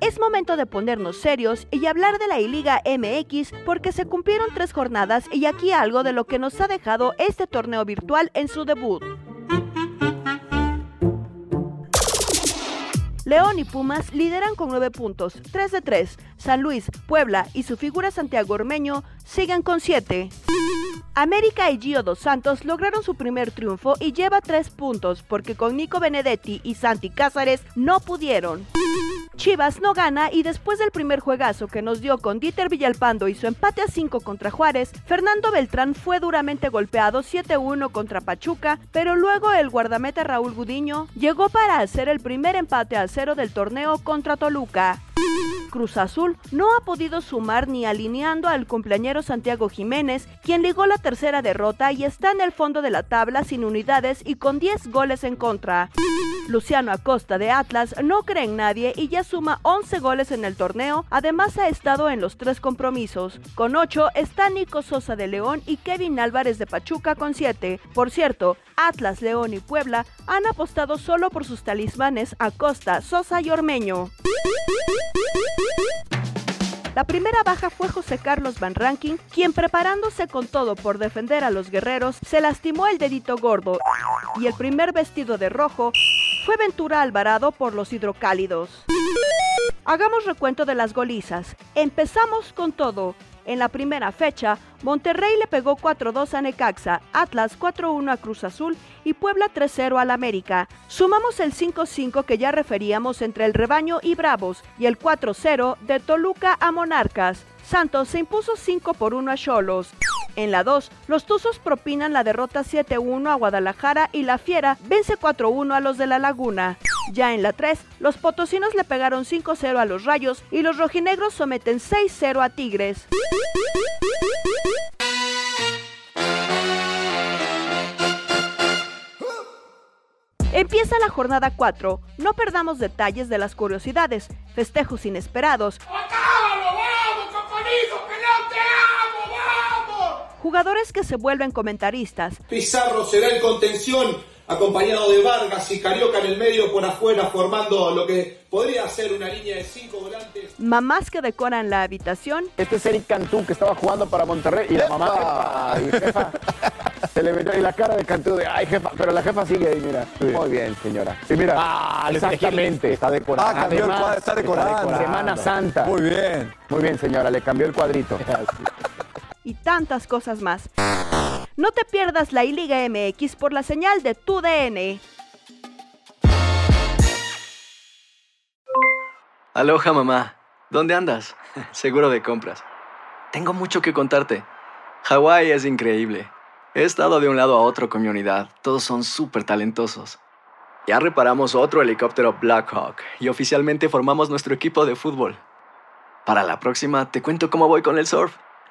Es momento de ponernos serios y hablar de la I-Liga MX porque se cumplieron tres jornadas y aquí algo de lo que nos ha dejado este torneo virtual en su debut. León y Pumas lideran con 9 puntos, 3 de 3. San Luis, Puebla y su figura Santiago Ormeño siguen con 7. América y Gio Dos Santos lograron su primer triunfo y lleva 3 puntos porque con Nico Benedetti y Santi Cázares no pudieron. Chivas no gana y después del primer juegazo que nos dio con Dieter Villalpando y su empate a 5 contra Juárez, Fernando Beltrán fue duramente golpeado 7-1 contra Pachuca, pero luego el guardameta Raúl Gudiño llegó para hacer el primer empate a cero del torneo contra Toluca. Cruz Azul no ha podido sumar ni alineando al cumpleañero Santiago Jiménez, quien ligó la tercera derrota y está en el fondo de la tabla sin unidades y con 10 goles en contra. Luciano Acosta de Atlas no cree en nadie y ya suma 11 goles en el torneo, además ha estado en los tres compromisos. Con 8 está Nico Sosa de León y Kevin Álvarez de Pachuca con 7. Por cierto, Atlas, León y Puebla han apostado solo por sus talismanes Acosta, Sosa y Ormeño. La primera baja fue José Carlos Van Ranking, quien preparándose con todo por defender a los guerreros, se lastimó el dedito gordo y el primer vestido de rojo fue Ventura Alvarado por los hidrocálidos. Hagamos recuento de las golizas. Empezamos con todo. En la primera fecha, Monterrey le pegó 4-2 a Necaxa, Atlas 4-1 a Cruz Azul y Puebla 3-0 al América. Sumamos el 5-5 que ya referíamos entre el rebaño y Bravos y el 4-0 de Toluca a Monarcas. Santos se impuso 5 por 1 a Cholos. En la 2, los Tuzos propinan la derrota 7-1 a Guadalajara y la Fiera vence 4-1 a los de la Laguna. Ya en la 3, los potosinos le pegaron 5-0 a los Rayos y los rojinegros someten 6-0 a Tigres. Empieza la jornada 4. No perdamos detalles de las curiosidades, festejos inesperados, jugadores que se vuelven comentaristas, Pizarro será el contención, acompañado de Vargas y Carioca en el medio por afuera, formando lo que podría ser una línea de cinco volantes. mamás que decoran la habitación Este es Eric Cantú que estaba jugando para Monterrey y la mamá ay, jefa, se le metió y la cara de Cantú de ay jefa, pero la jefa sigue ahí, mira. Muy bien, señora. Y mira, Ah, exactamente, está decorando. Ah, cambió el Además, cuadro, está decorando. Semana Santa. Muy bien. Muy bien, señora, le cambió el cuadrito. y tantas cosas más. No te pierdas la I-Liga MX por la señal de tu DN. Aloha mamá, ¿dónde andas? Seguro de compras. Tengo mucho que contarte. Hawái es increíble. He estado de un lado a otro con mi unidad. Todos son súper talentosos. Ya reparamos otro helicóptero Blackhawk y oficialmente formamos nuestro equipo de fútbol. Para la próxima te cuento cómo voy con el surf